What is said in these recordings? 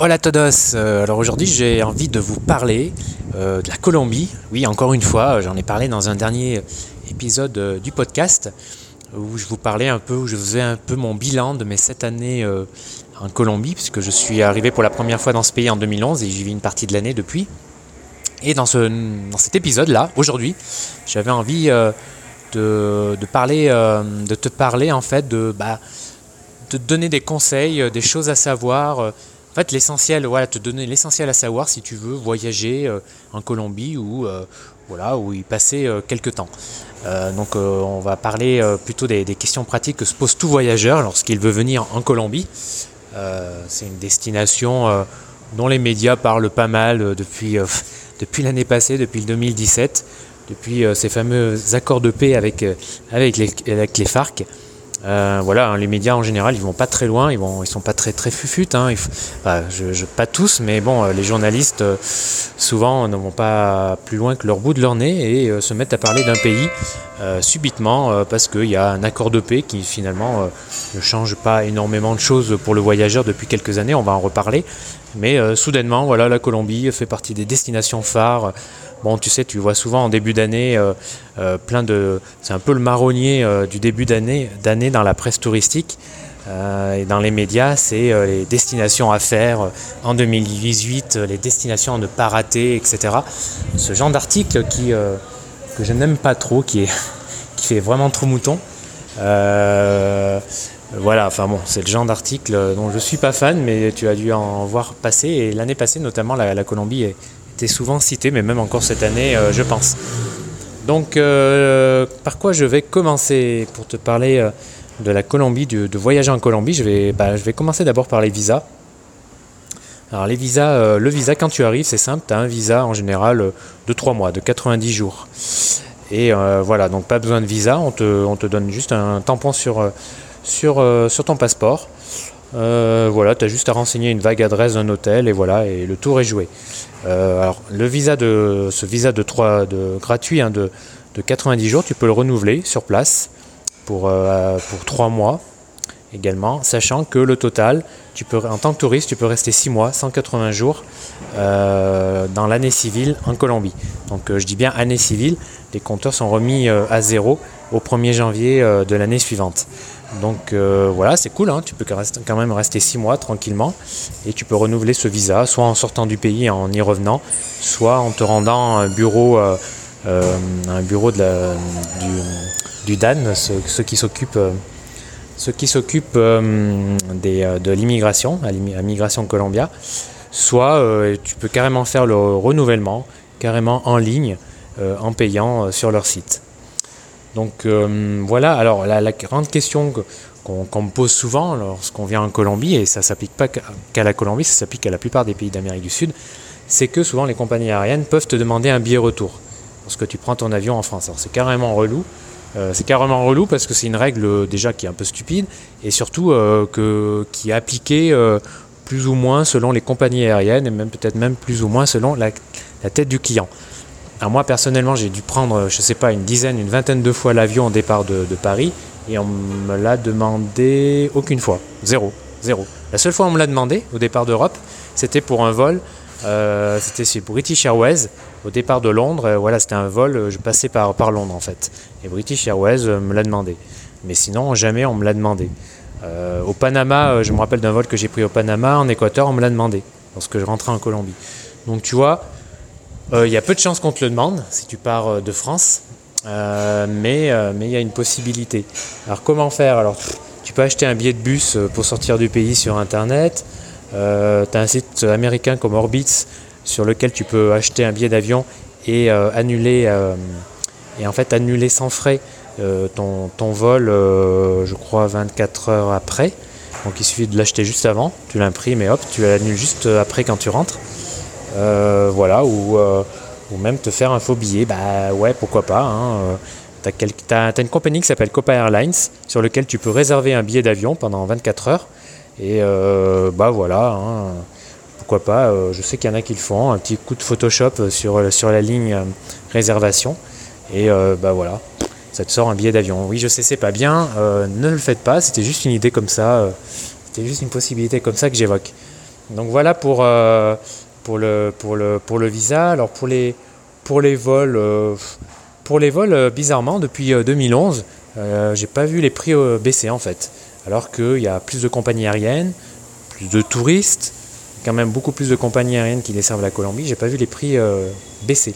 Hola todos euh, Alors aujourd'hui j'ai envie de vous parler euh, de la Colombie. Oui, encore une fois, j'en ai parlé dans un dernier épisode euh, du podcast où je vous parlais un peu, où je faisais un peu mon bilan de mes sept années en Colombie, puisque je suis arrivé pour la première fois dans ce pays en 2011 et j'y vis une partie de l'année depuis. Et dans, ce, dans cet épisode-là, aujourd'hui, j'avais envie de, parler, de te parler en fait de, bah, de te donner des conseils, des choses à savoir fait, l'essentiel, voilà, te donner l'essentiel à savoir si tu veux voyager euh, en Colombie ou euh, voilà, y passer euh, quelques temps. donc, on va parler plutôt des, questions pratiques que se pose tout voyageur lorsqu'il veut venir en Colombie. c'est une destination dont les médias parlent pas mal depuis, depuis l'année passée, depuis le 2017, depuis ces fameux accords de paix avec, avec, les, avec les FARC. Euh, voilà, hein, les médias en général, ils vont pas très loin, ils vont, ils sont pas très très. Hein, je, pas tous, mais bon, euh, les journalistes euh, souvent ne vont pas plus loin que leur bout de leur nez et se mettent à parler d'un pays subitement parce qu'il y a un accord de paix qui finalement ne change pas énormément de choses pour le voyageur depuis quelques années. On va en reparler, mais soudainement, voilà, la Colombie fait partie des destinations phares Bon, tu sais, tu vois souvent en début d'année euh, euh, plein de. C'est un peu le marronnier euh, du début d'année, d'année dans la presse touristique et dans les médias. C'est les destinations à faire en 2018, les destinations à ne pas rater, etc. Ce genre d'article que je n'aime pas trop, qui est qui fait vraiment trop mouton. voilà, enfin bon, c'est le genre d'article dont je suis pas fan, mais tu as dû en voir passer. Et l'année passée, notamment, la Colombie est souvent cité, mais même encore cette année, euh, je pense. Donc, euh, par quoi je vais commencer pour te parler euh, de la Colombie, de, voyager en Colombie? Je vais, bah, je vais commencer d'abord par les visas. Alors, les visas, le visa, quand tu arrives, c'est simple, tu as un visa en général de 3 mois, de 90 jours. Et voilà, donc pas besoin de visa, on te, on te donne juste un tampon sur, sur, sur ton passeport. Voilà, tu as juste à renseigner une vague adresse d'un hôtel et voilà, et le tour est joué. Euh, alors, ce visa de, 3, de gratuit hein, de, de, 90 jours, tu peux le renouveler sur place pour, euh, pour 3 mois également, sachant que le total, en tant que touriste, tu peux rester 6 mois, 180 jours euh, dans l'année civile en Colombie. Donc je dis bien année civile, les compteurs sont remis à zéro au 1er janvier de l'année suivante. Donc euh, voilà, c'est cool, hein. tu peux quand même rester 6 mois tranquillement et tu peux renouveler ce visa, soit en sortant du pays en y revenant, soit en te rendant à un bureau, euh, euh, du, DAN, ceux, qui s'occupent ceux qui s'occupent de l'immigration, à l'immigration Colombia, soit tu peux carrément faire le renouvellement, carrément en ligne, en payant sur leur site. Donc euh, voilà, alors la, grande question qu'on me pose souvent lorsqu'on vient en Colombie, et ça s'applique pas qu'à la Colombie, ça s'applique à la plupart des pays d'Amérique du Sud, c'est que souvent les compagnies aériennes peuvent te demander un billet retour lorsque tu prends ton avion en France. Alors c'est carrément relou. Euh, c'est carrément relou parce que c'est une règle euh, déjà qui est un peu stupide et surtout qui est appliquée plus ou moins selon les compagnies aériennes et même peut-être même plus ou moins selon la tête du client. Alors moi personnellement j'ai dû prendre, je sais pas, une dizaine, une vingtaine de fois l'avion au départ de, Paris et on me l'a demandé aucune fois, zéro, zéro. La seule fois on me l'a demandé au départ d'Europe, c'était pour un vol, euh, c'était chez British Airways au départ de Londres. Euh, voilà, c'était un vol, euh, je passais par, Londres en fait. Et British Airways me l'a demandé. Mais sinon jamais on me l'a demandé. au Panama, je me rappelle d'un vol que j'ai pris au Panama, en Équateur, on me l'a demandé lorsque je rentrais en Colombie. Donc tu vois, euh, il y a peu de chances qu'on te le demande si tu pars euh, de France, euh, mais il y a une possibilité. Alors comment faire? Alors tu peux acheter un billet de bus pour sortir du pays sur Internet. tu as un site américain comme Orbitz sur lequel tu peux acheter un billet d'avion et annuler et en fait annuler sans frais ton, ton, vol, je crois 24 heures après. Donc il suffit de l'acheter juste avant, tu l'imprimes et hop, tu l'annules juste après quand tu rentres. Euh, voilà, euh, ou, même te faire un faux billet, bah ouais, pourquoi pas. Hein, euh. tu as, une compagnie qui s'appelle Copa Airlines sur lequel tu peux réserver un billet d'avion pendant 24 heures. Et bah voilà, hein, pourquoi pas. je sais qu'il y en a qui le font, un petit coup de Photoshop sur, sur la ligne réservation. Et bah voilà, ça te sort un billet d'avion. Oui, je sais, c'est pas bien, ne le faites pas, c'était juste une idée comme ça, c'était juste une possibilité comme ça que j'évoque. Donc voilà pour, pour, le, pour, le, pour le visa. Alors pour les, pour les vols, pour les vols bizarrement, depuis 2011, j'ai pas vu les prix baisser en fait. Alors qu'il y a plus de compagnies aériennes, plus de touristes, quand même beaucoup plus de compagnies aériennes qui desservent la Colombie. J'ai pas vu les prix baisser.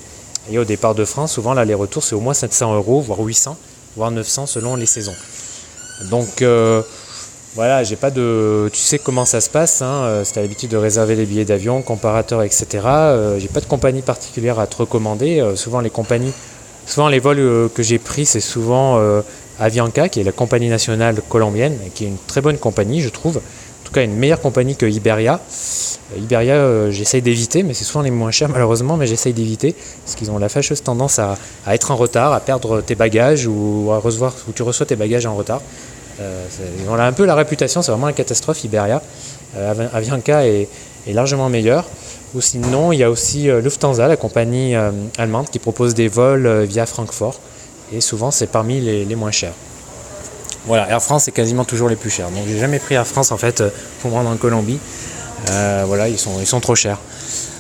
Et au départ de France, souvent l'aller-retour c'est au moins 700 euros, voire 800, voire 900 selon les saisons. Donc euh, voilà, j'ai pas de. Tu sais comment ça se passe, hein, euh, si tu as l'habitude de réserver les billets d'avion, comparateurs, etc. Euh, j'ai pas de compagnie particulière à te recommander. souvent les compagnies, souvent les vols que j'ai pris, c'est souvent Avianca, qui est la compagnie nationale colombienne, qui est une très bonne compagnie, je trouve. En tout cas, une meilleure compagnie que Iberia. Iberia, euh, j'essaye d'éviter, mais c'est souvent les moins chers malheureusement, mais j'essaye d'éviter parce qu'ils ont la fâcheuse tendance à, être en retard, à perdre tes bagages ou à recevoir, ou tu reçois tes bagages en retard. Euh, ils ont un peu la réputation, c'est vraiment une catastrophe Iberia. Euh, Avianca est, largement meilleur. Ou sinon, il y a aussi Lufthansa, la compagnie allemande, qui propose des vols via Francfort. Et souvent, c'est parmi les, moins chers. Voilà, Air France, c'est quasiment toujours les plus chers. Donc, j'ai jamais pris Air France en fait pour me rendre en Colombie. Euh, voilà, ils sont, trop chers.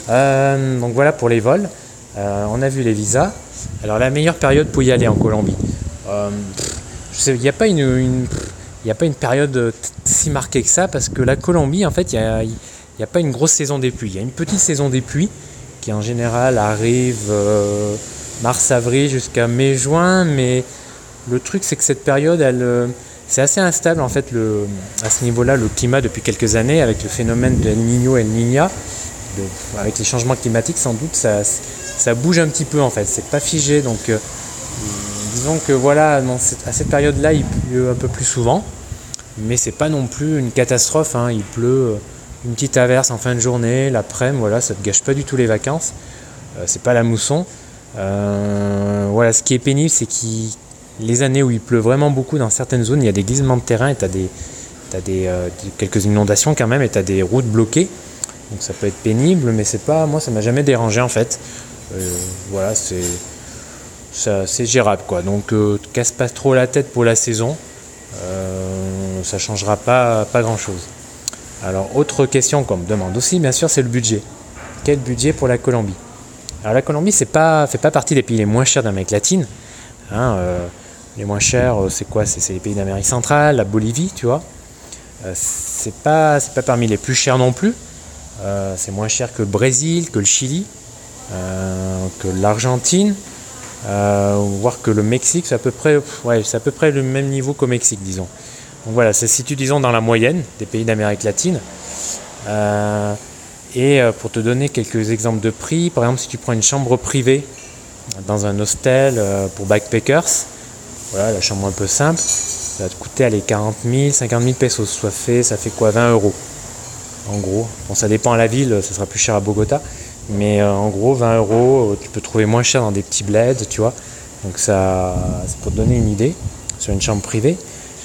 Euh, donc voilà pour les vols. Euh, on a vu les visas. Alors la meilleure période pour y aller en Colombie. Il n'y a pas une, a pas une période si marquée que ça parce que la Colombie, en fait, il n'y a, a, pas une grosse saison des pluies. Il y a une petite saison des pluies qui en général arrive mars-avril jusqu'à mai-juin, mais le truc c'est que cette période, elle, c'est assez instable en fait le, à ce niveau-là le climat depuis quelques années avec le phénomène de El Niño et El Niña. avec les changements climatiques, sans doute ça, ça bouge un petit peu en fait. C'est pas figé donc euh, disons que voilà à cette période-là il pleut un peu plus souvent, mais c'est pas non plus une catastrophe. Hein. Il pleut euh, une petite averse en fin de journée, l'après-midi, voilà, ça te gâche pas du tout les vacances. Euh, c'est pas la mousson. voilà, ce qui est pénible, c'est qu'il les années où il pleut vraiment beaucoup dans certaines zones, il y a des glissements de terrain et tu as, des, des, euh, quelques inondations quand même et tu as des routes bloquées. Donc ça peut être pénible, mais c'est pas, moi ça m'a jamais dérangé en fait. Euh, voilà, c'est c'est gérable quoi. Donc euh, casse pas trop la tête pour la saison. ça changera pas, grand chose. Alors autre question qu'on me demande aussi, bien sûr, c'est le budget. Quel budget pour la Colombie? Alors la Colombie, c'est pas fait pas partie des pays les moins chers d'Amérique latine. Hein, les moins chers, euh, c'est quoi? C'est les pays d'Amérique centrale, la Bolivie, tu vois. Euh, c'est pas, pas parmi les plus chers non plus. Euh, c'est moins cher que le Brésil, que le Chili, que l'Argentine, voire que le Mexique. C'est à peu près, ouais, à peu près le même niveau qu'au Mexique, disons. Donc voilà, c'est situe, disons, dans la moyenne des pays d'Amérique latine. et pour te donner quelques exemples de prix, par exemple, si tu prends une chambre privée dans un hostel pour backpackers, voilà, la chambre un peu simple, ça va te coûter aller 40 000, 50 000 pesos. Soit fait, ça fait quoi 20 euros. En gros. Bon, ça dépend à la ville, ça sera plus cher à Bogota. Mais euh, en gros, 20 euros, tu peux trouver moins cher dans des petits bleds, tu vois. Donc ça, c'est pour te donner une idée sur une chambre privée.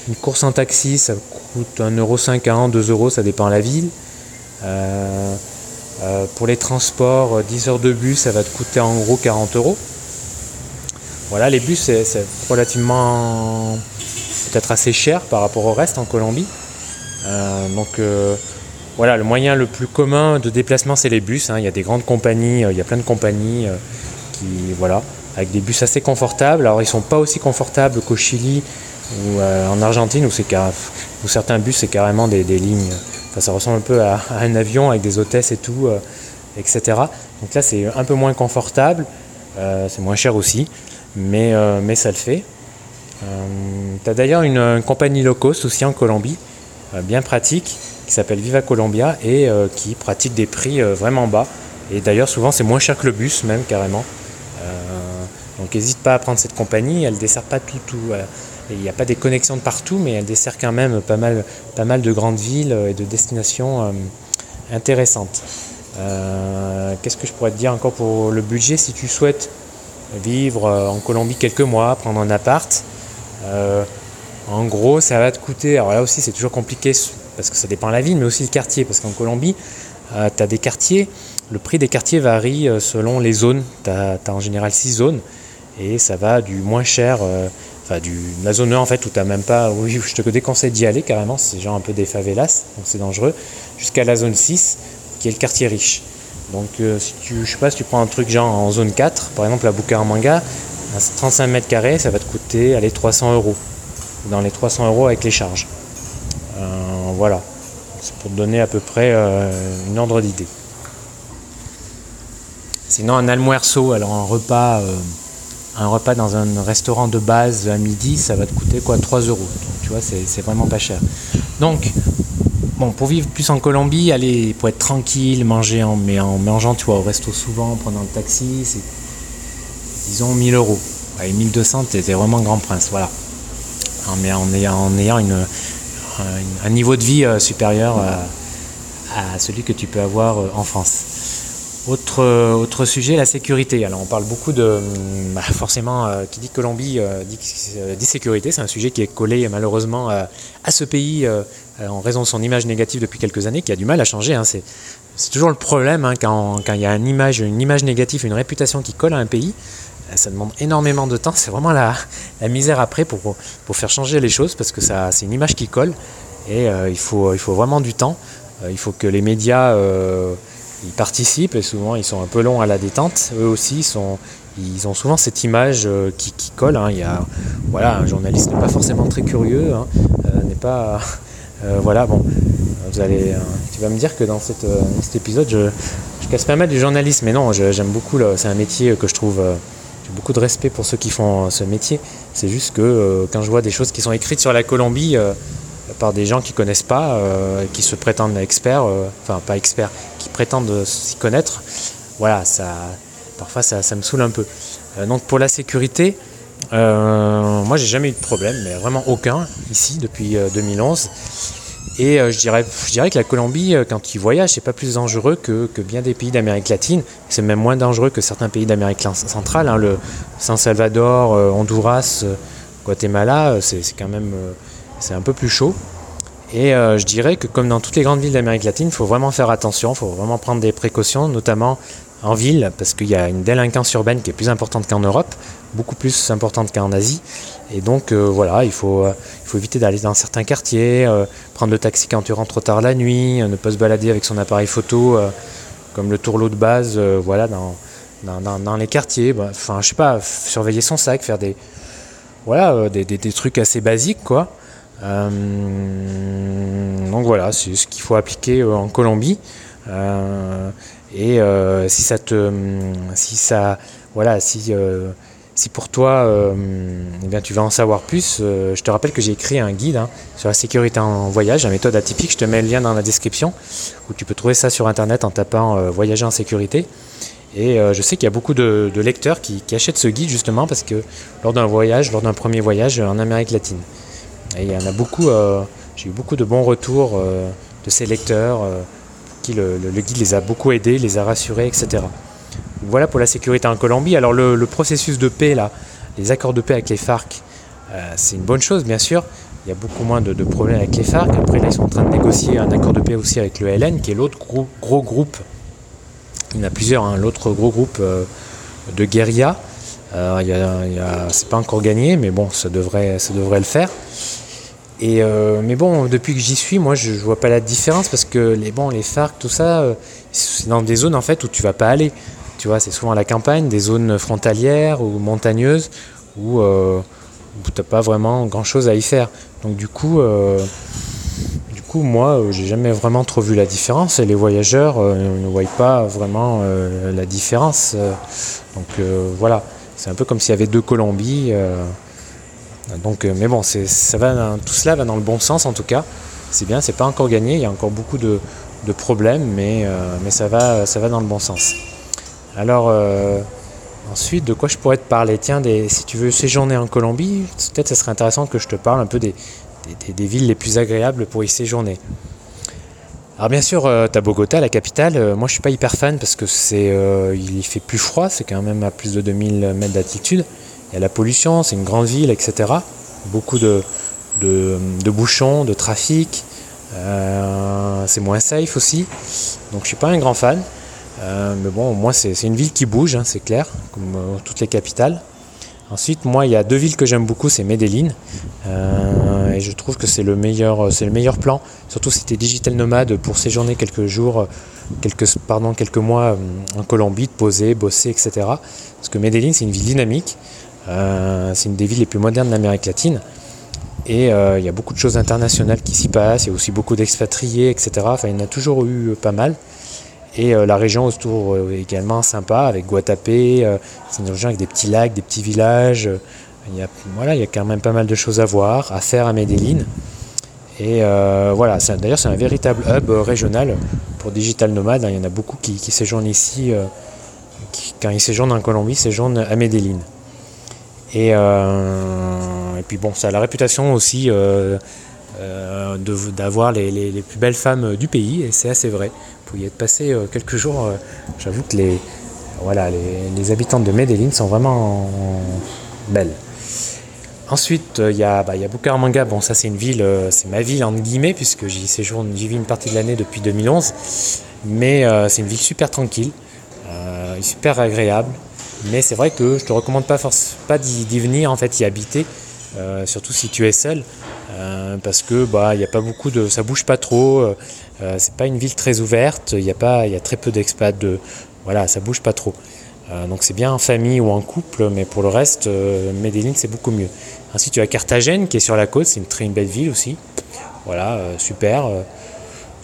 Une course en taxi, ça coûte 1,50€, 2 euros, ça dépend à la ville. Euh, euh, pour les transports, 10 heures de bus, ça va te coûter en gros 40 euros. Voilà, les bus, c'est relativement peut-être assez cher par rapport au reste en Colombie. Euh, donc euh, voilà, le moyen le plus commun de déplacement, c'est les bus. Hein. Il y a des grandes compagnies, euh, il y a plein de compagnies qui, voilà, avec des bus assez confortables. Alors ils ne sont pas aussi confortables qu'au Chili ou en Argentine où, où certains bus c'est carrément des, lignes. Enfin, ça ressemble un peu à, un avion avec des hôtesses et tout, etc. Donc là c'est un peu moins confortable, c'est moins cher aussi mais, euh, mais ça le fait. Euh, tu as d'ailleurs une, compagnie low cost aussi en Colombie, euh, bien pratique, qui s'appelle Viva Colombia et qui pratique des prix vraiment bas. Et d'ailleurs, souvent, c'est moins cher que le bus, même carrément. donc, n'hésite pas à prendre cette compagnie. Elle ne dessert pas tout. il n'y a pas des connexions de partout, mais elle dessert quand même pas mal, pas mal de grandes villes et de destinations intéressantes. Qu'est-ce que je pourrais te dire encore pour le budget? Si tu souhaites vivre euh, en Colombie quelques mois, prendre un appart. Euh, en gros, ça va te coûter. Alors là aussi, c'est toujours compliqué parce que ça dépend de la ville, mais aussi le quartier. Parce qu'en Colombie, euh, tu as des quartiers. Le prix des quartiers varie selon les zones. Tu as, en général six zones. Et ça va du moins cher, enfin, du, la zone 1 en fait, où tu même pas. Oui, je te déconseille d'y aller carrément. C'est genre un peu des favelas, donc c'est dangereux. Jusqu'à la zone 6, qui est le quartier riche. Donc si tu, je sais tu prends un truc genre en zone 4, par exemple la manga, 35 mètres carrés, ça va te coûter allez, 300 euros. Dans les 300 euros avec les charges. Voilà. C'est pour donner à peu près une ordre d'idée. Sinon, un almuerzo, alors un repas, euh, un repas dans un restaurant de base à midi, ça va te coûter quoi 3 euros. tu vois, c'est vraiment pas cher. Donc, bon, pour vivre plus en Colombie, aller pour être tranquille, manger en, mais en mangeant, tu vois, au resto souvent, en prenant le taxi, c'est disons 1000 euros. Et 1200, t'es vraiment grand prince, voilà. Mais en ayant une, un, niveau de vie euh, supérieur à celui que tu peux avoir euh, en France. Autre, euh, autre sujet, la sécurité. Alors on parle beaucoup de... Bah, forcément, euh, qui dit Colombie euh, dit, sécurité. C'est un sujet qui est collé malheureusement à ce pays en raison de son image négative depuis quelques années, qui a du mal à changer. Hein. C'est, toujours le problème hein, quand, il y a une image négative, une réputation qui colle à un pays. Ça demande énormément de temps. C'est vraiment la, misère après pour, pour faire changer les choses parce que ça, c'est une image qui colle et il, faut, il faut vraiment du temps. il faut que les médias ils participent et souvent ils sont un peu longs à la détente. Eux aussi sont, ils ont souvent cette image euh, qui, colle. Hein. Il y a, voilà, un journaliste n'est pas forcément très curieux, hein. euh, n'est pas, euh, voilà, bon, vous allez, tu vas me dire que dans, cet épisode, je, je, casse pas mal du journalisme, mais non, j'aime beaucoup. C'est un métier que je trouve, j'ai beaucoup de respect pour ceux qui font ce métier. C'est juste que quand je vois des choses qui sont écrites sur la Colombie par des gens qui connaissent pas, qui se prétendent experts, enfin pas experts, prétendent s'y connaître, voilà, ça, parfois ça, me saoule un peu. Euh, donc pour la sécurité, euh, moi j'ai jamais eu de problème, mais vraiment aucun ici depuis 2011. Euh, Et je, dirais, je dirais que la Colombie, quand ils voyagent, c'est pas plus dangereux que, bien des pays d'Amérique latine. C'est même moins dangereux que certains pays d'Amérique centrale. Hein, le San Salvador, Honduras, Guatemala, c'est quand même c'est un peu plus chaud. Et euh, je dirais que comme dans toutes les grandes villes d'Amérique latine, il faut vraiment faire attention, il faut vraiment prendre des précautions, notamment en ville, parce qu'il y a une délinquance urbaine qui est plus importante qu'en Europe, beaucoup plus importante qu'en Asie. Et donc euh, voilà, il faut, euh, il faut éviter d'aller dans certains quartiers, prendre le taxi quand tu rentres trop tard la nuit, ne pas se balader avec son appareil photo, comme le tourlot de base, voilà, dans, dans, les quartiers. Bah, enfin, je sais pas, surveiller son sac, faire des, voilà, des, des, trucs assez basiques, quoi. Euh, donc voilà, c'est ce qu'il faut appliquer euh, en Colombie. Euh, et si ça te, si ça, voilà, si si pour toi, eh bien, tu vas en savoir plus, je te rappelle que j'ai écrit un guide hein, sur la sécurité en voyage, la méthode atypique. Je te mets le lien dans la description, où tu peux trouver ça sur Internet en tapant Voyager en sécurité. Et je sais qu'il y a beaucoup de, lecteurs qui, achètent ce guide justement parce que lors d'un voyage, lors d'un premier voyage en Amérique latine. Et il y en a beaucoup, euh, j'ai eu beaucoup de bons retours euh, de ces lecteurs euh, qui le, guide les a beaucoup aidés, les a rassurés, etc. Voilà pour la sécurité en Colombie. Alors le, processus de paix, là, les accords de paix avec les FARC, c'est une bonne chose, bien sûr. Il y a beaucoup moins de, problèmes avec les FARC. Après, là, ils sont en train de négocier un accord de paix aussi avec le LN, qui est l'autre gros, groupe. Il y en a plusieurs, hein, l'autre gros groupe de guérilla. c'est pas encore gagné, mais bon, ça devrait, le faire. Euh, mais bon, depuis que j'y suis, moi, je, vois pas la différence parce que les bon, les FARC, tout ça, euh, c'est dans des zones en fait où tu vas pas aller. Tu vois, c'est souvent à la campagne, des zones frontalières ou montagneuses où, euh, où t'as pas vraiment grand chose à y faire. Donc du coup, du coup, moi, j'ai jamais vraiment trop vu la différence et les voyageurs ne voient pas vraiment la différence. donc voilà, c'est un peu comme s'il y avait deux Colombies. Donc, euh, mais bon, ça va, tout cela va dans le bon sens en tout cas. C'est bien, c'est pas encore gagné, il y a encore beaucoup de, problèmes, mais, euh, mais ça, va, ça va dans le bon sens. Alors, euh, ensuite, de quoi je pourrais te parler? Tiens, si tu veux séjourner en Colombie, peut-être ce serait intéressant que je te parle un peu des, villes les plus agréables pour y séjourner. Alors bien sûr, tu as Bogota, la capitale. moi, je suis pas hyper fan parce que c'est, il fait plus froid. C'est quand même à plus de 2000 mètres d'altitude. Il y a la pollution, c'est une grande ville, etc. Beaucoup de, de, bouchons, de trafic. Euh, c'est moins safe aussi. Donc je suis pas un grand fan. Euh, mais bon, moi c'est une ville qui bouge, hein, c'est clair, comme euh, toutes les capitales. Ensuite, moi, il y a deux villes que j'aime beaucoup, c'est Medellin et je trouve que c'est le meilleur, le meilleur plan, surtout si tu es digital nomade pour séjourner quelques jours, quelques, pardon, quelques mois en Colombie, de poser, bosser, etc. Parce que Medellin, c'est une ville dynamique, c'est une des villes les plus modernes d'Amérique latine. Et il y a beaucoup de choses internationales qui s'y passent, il y a aussi beaucoup d'expatriés, etc. Enfin, il y en a toujours eu pas mal. Et euh, la région autour euh, également sympa, avec Guatapé, euh, c'est une région avec des petits lacs, des petits villages. Il y, a, voilà, il y a quand même pas mal de choses à voir, à faire à Medellin. Et voilà, d'ailleurs c'est un véritable hub régional pour Digital Nomade. Hein. Il y en a beaucoup qui, séjournent ici, quand ils séjournent en Colombie, séjournent à Medellin. Et, et puis bon, ça a la réputation aussi d'avoir les, les, plus belles femmes du pays, et c'est assez vrai pour y être passé euh, quelques jours, euh, j'avoue que les, voilà, les, habitantes de Medellin sont vraiment belles. Ensuite, euh, il y, a, bah, y a. Bon, ça, c'est une ville, c'est ma ville, entre guillemets, puisque j'y séjourne, j'y vis une partie de l'année depuis 2011. Mais c'est une ville super tranquille, super agréable. Mais c'est vrai que je te recommande pas, pas d'y venir, en fait, y habiter, surtout si tu es seul. Parce que bah il a pas beaucoup de ça bouge pas trop euh, c'est pas une ville très ouverte, il y a pas, il y a très peu d'expats, de, voilà, ça bouge pas trop. Euh, donc c'est bien en famille ou en couple, mais pour le reste, euh, Medellin c'est beaucoup mieux. Ensuite tu as Carthagène qui est sur la côte, c'est une très belle ville aussi. Voilà, super,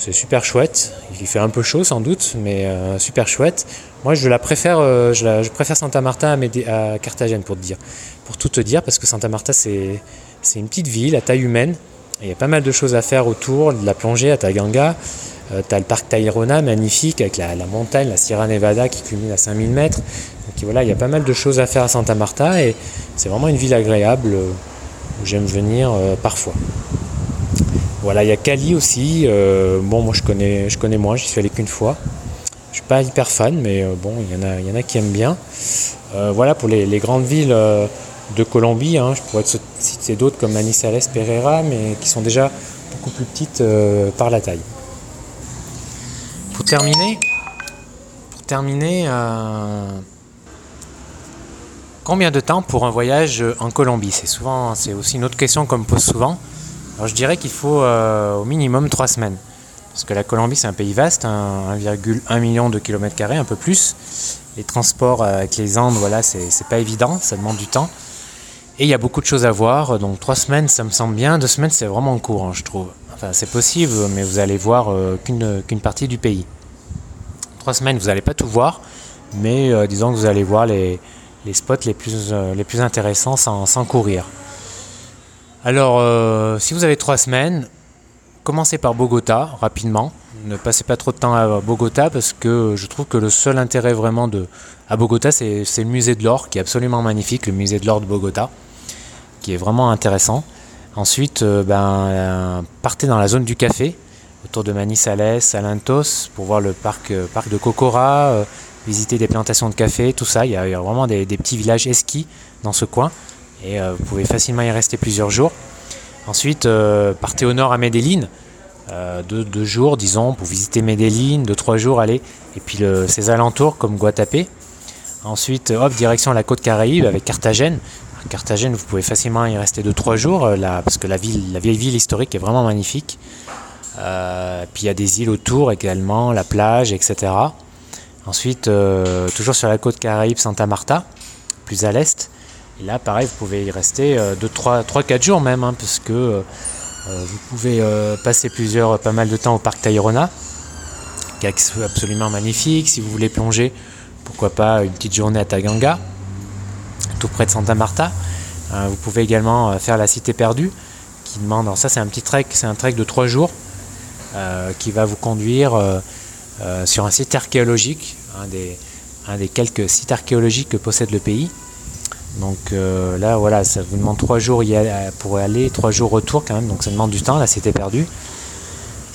c'est super chouette. Il fait un peu chaud sans doute, mais super chouette. Moi je la préfère, je, préfère Santa Marta à, à, Carthagène pour te dire, pour tout te dire, parce que Santa Marta c'est une petite ville à taille humaine il y a pas mal de choses à faire autour, de la plongée à Taganga. Euh, tu as le parc Tayrona, magnifique, avec la, montagne, la Sierra Nevada qui culmine à 5000 mètres. Donc voilà, il y a pas mal de choses à faire à Santa Marta et c'est vraiment une ville agréable euh, où j'aime venir euh, parfois. Voilà, il y a Cali aussi. bon, moi je connais, je connais moins, j'y suis allé qu'une fois. Je suis pas hyper fan, mais bon, il y, en a, y en a qui aiment bien. voilà pour les grandes villes de Colombie. Hein. Je pourrais te citer d'autres comme Manizales, Pereira, mais qui sont déjà beaucoup plus petites euh, par la taille. Pour terminer, pour terminer euh, combien de temps pour un voyage en Colombie? C'est souvent, c'est aussi une autre question qu'on me pose souvent. Alors je dirais qu'il faut euh, au minimum trois semaines. Parce que la Colombie, c'est un pays vaste, 1,1 million de kilomètres carrés, un peu plus. Les transports avec les Andes, voilà, c'est pas évident, ça demande du temps. Et il y a beaucoup de choses à voir, donc trois semaines ça me semble bien, deux semaines c'est vraiment court hein, je trouve. Enfin c'est possible mais vous allez voir euh, qu'une partie du pays. Trois semaines vous n'allez pas tout voir, mais euh, disons que vous allez voir les, spots les plus, euh, intéressants sans courir. Alors si vous avez trois semaines, commencez par Bogota rapidement. Ne passez pas trop de temps à Bogota parce que je trouve que le seul intérêt vraiment de, à Bogota, c'est le musée de l'or qui est absolument magnifique, le musée de l'or de Bogota qui est vraiment intéressant. Ensuite, euh, ben, euh, partez dans la zone du café, autour de Manizales, Salantos, pour voir le parc, euh, parc de Cocora, visiter des plantations de café, tout ça. Il y a, vraiment des, petits villages esquis dans ce coin, et vous pouvez facilement y rester plusieurs jours. Ensuite, partez au nord à Medellin, deux, jours, disons, pour visiter Medellin, deux, trois jours, allez, et puis ses alentours comme Guatapé. Ensuite, hop, direction la côte Caraïbe avec Carthagène. Carthagène, vous pouvez facilement y rester 2-3 jours, euh, parce que la, vieille ville historique est vraiment magnifique. Euh, puis il y a des îles autour également, la plage, etc. Ensuite, euh, toujours sur la côte Caraïbe, Santa Marta, plus à l'est. Et là, pareil, vous pouvez y rester 3-4 jours même, hein, parce que vous pouvez passer plusieurs, pas mal de temps au parc Tayrona, qui est absolument magnifique. Si vous voulez plonger, pourquoi pas une petite journée à Taganga tout près de Santa Marta. Euh, vous pouvez également euh, faire la Cité perdue, qui demande, alors ça c'est un petit trek, c'est un trek de trois jours, euh, qui va vous conduire sur un site archéologique, un des quelques sites archéologiques que possède le pays. Donc là, voilà, ça vous demande trois jours pour aller, trois jours retour quand même, donc ça demande du temps, la Cité perdue.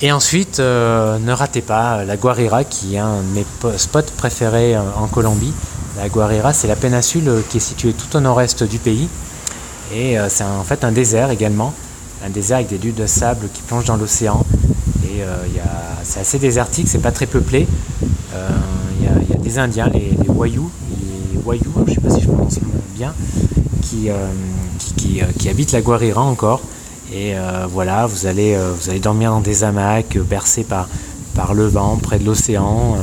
Et ensuite, ne ratez pas la Guarira, qui est un de mes spots préférés en Colombie. La Guarira, c'est la péninsule euh, qui est située tout au nord-est du pays. Et euh, c'est en fait un désert également. Un désert avec des dunes de sable qui plongent dans l'océan. Et euh, c'est assez désertique, c'est pas très peuplé. Il y, a des Indiens, les, les Wayou, les Wayou, je sais pas si je prononce bien, qui, qui, habitent la Guarira encore. Et voilà, vous allez, vous allez dormir dans des hamacs, bercés par, par le vent, près de l'océan.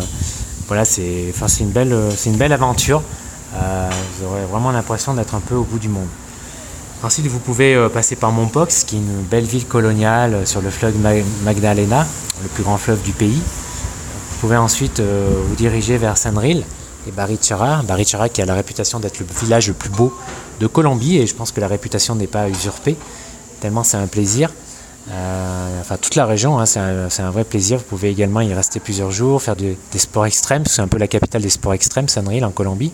voilà, c'est une, belle, une belle aventure. vous aurez vraiment l'impression d'être un peu au bout du monde. Ensuite, vous pouvez passer par Montpox, qui est une belle ville coloniale sur le fleuve Magdalena, le plus grand fleuve du pays. Vous pouvez ensuite vous diriger vers Sanril et Barichara. Barichara qui a la réputation d'être le village le plus beau de Colombie et je pense que la réputation n'est pas usurpée, tellement c'est un plaisir. Euh, enfin, toute la région, hein, c'est un, vrai plaisir. Vous pouvez également y rester plusieurs jours, faire des sports extrêmes. C'est un peu la capitale des sports extrêmes, Sanril en Colombie.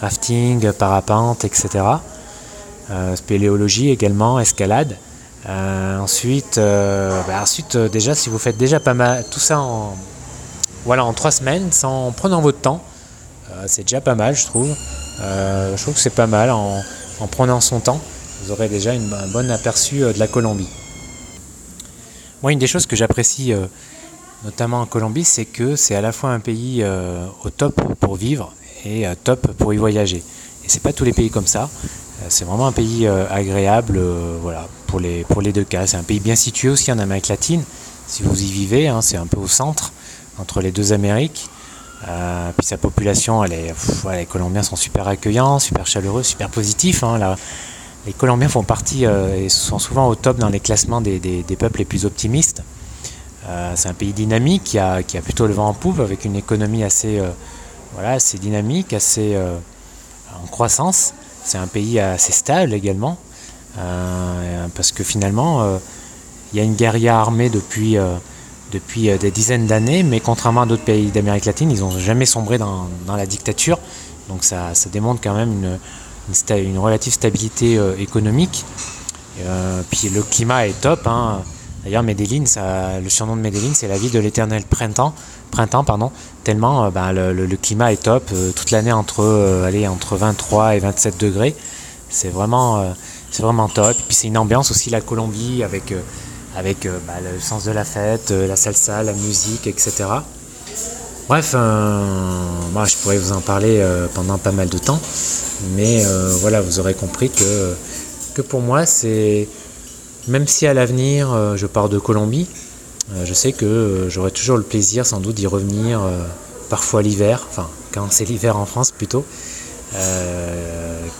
Rafting, parapente, etc. Euh, spéléologie également, escalade. Euh, ensuite, bah, déjà, si vous faites déjà pas mal, tout ça en, voilà, en trois semaines, sans, en prenant votre temps, c'est déjà pas mal, je trouve. je trouve que c'est pas mal en, en, prenant son temps. Vous aurez déjà un bon aperçu de la Colombie. Moi, une des choses que j'apprécie euh, notamment en Colombie, c'est que c'est à la fois un pays euh, au top pour vivre et euh, top pour y voyager. Et c'est pas tous les pays comme ça. c'est vraiment un pays agréable, voilà, pour les pour les deux cas. C'est un pays bien situé aussi en Amérique latine. Si vous y vivez, hein, c'est un peu au centre entre les deux Amériques. Puis sa population, elle est, les Colombiens sont super accueillants, super chaleureux, super positifs. Hein, les Colombiens font partie euh, et sont souvent au top dans les classements des, peuples les plus optimistes. Euh, c'est un pays dynamique qui a, qui a, plutôt le vent en poupe avec une économie assez, euh, voilà, assez dynamique, assez en croissance. C'est un pays assez stable également parce que finalement il y a une guérilla armée depuis, depuis des dizaines d'années, mais contrairement à d'autres pays d'Amérique latine, ils n'ont jamais sombré dans, la dictature. Donc ça, démontre quand même une, relative stabilité euh, économique. Euh, puis le climat est top. Hein. D'ailleurs, Medellin, le surnom de Medellin, c'est la ville de l'éternel printemps, printemps pardon, tellement euh, ben, le, climat est top toute l'année entre, allez, entre 23 et 27 degrés. C'est vraiment, c'est vraiment top. Et puis c'est une ambiance aussi, la Colombie, avec, avec ben, le sens de la fête, la salsa, la musique, etc. Bref, moi je pourrais vous en parler pendant pas mal de temps. Mais euh, voilà, vous aurez compris que, que pour moi, c'est. Même si à l'avenir euh, je pars de Colombie, euh, je sais que j'aurai toujours le plaisir sans doute d'y revenir, parfois l'hiver, enfin quand c'est l'hiver en France plutôt,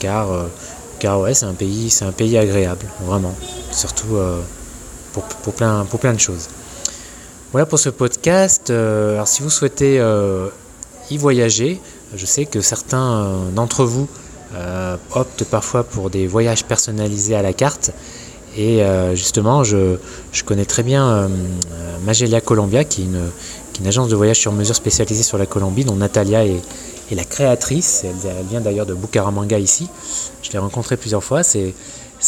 car, car ouais, c'est un c'est un pays agréable, vraiment, surtout pour, pour, plein, pour plein de choses. Voilà pour ce podcast. alors si vous souhaitez y voyager, je sais que certains d'entre vous euh, optent parfois pour des voyages personnalisés à la carte. Et euh, justement, je, connais très bien euh, Magellia Colombia, qui est, une, agence de voyage sur mesure spécialisée sur la Colombie, dont Natalia est, la créatrice. Elle, vient d'ailleurs de Bucaramanga ici. Je l'ai rencontrée plusieurs fois. C'est,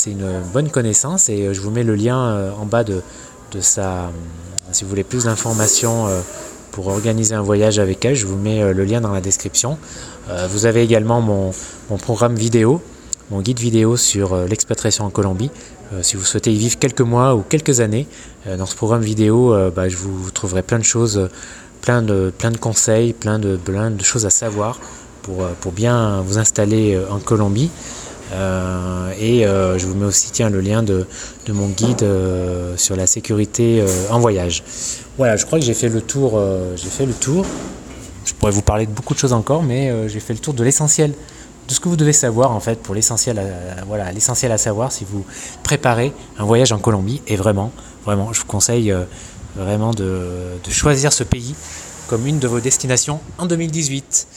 une bonne connaissance et je vous mets le lien en bas de, de sa. Si vous voulez plus d'informations pour organiser un voyage avec elle, je vous mets le lien dans la description. Vous avez également mon, programme vidéo, mon guide vidéo sur euh, l'expatriation en Colombie. Euh, si vous souhaitez y vivre quelques mois ou quelques années, euh, dans ce programme vidéo, bah, je vous trouverai plein de choses, plein de, conseils, plein de, choses à savoir pour bien vous installer en Colombie. Et je vous mets aussi le lien de, de mon guide sur la sécurité en voyage. Voilà, je crois que j'ai fait le tour. j'ai fait le tour. Je pourrais vous parler de beaucoup de choses encore, mais j'ai fait le tour de l'essentiel de ce que vous devez savoir en fait pour l'essentiel, voilà, l'essentiel à savoir si vous préparez un voyage en Colombie. Et vraiment, vraiment, je vous conseille euh, vraiment de, de choisir ce pays comme une de vos destinations en 2018.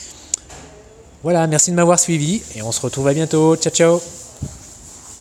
Voilà, merci de m'avoir suivi et on se retrouve à bientôt. Ciao ciao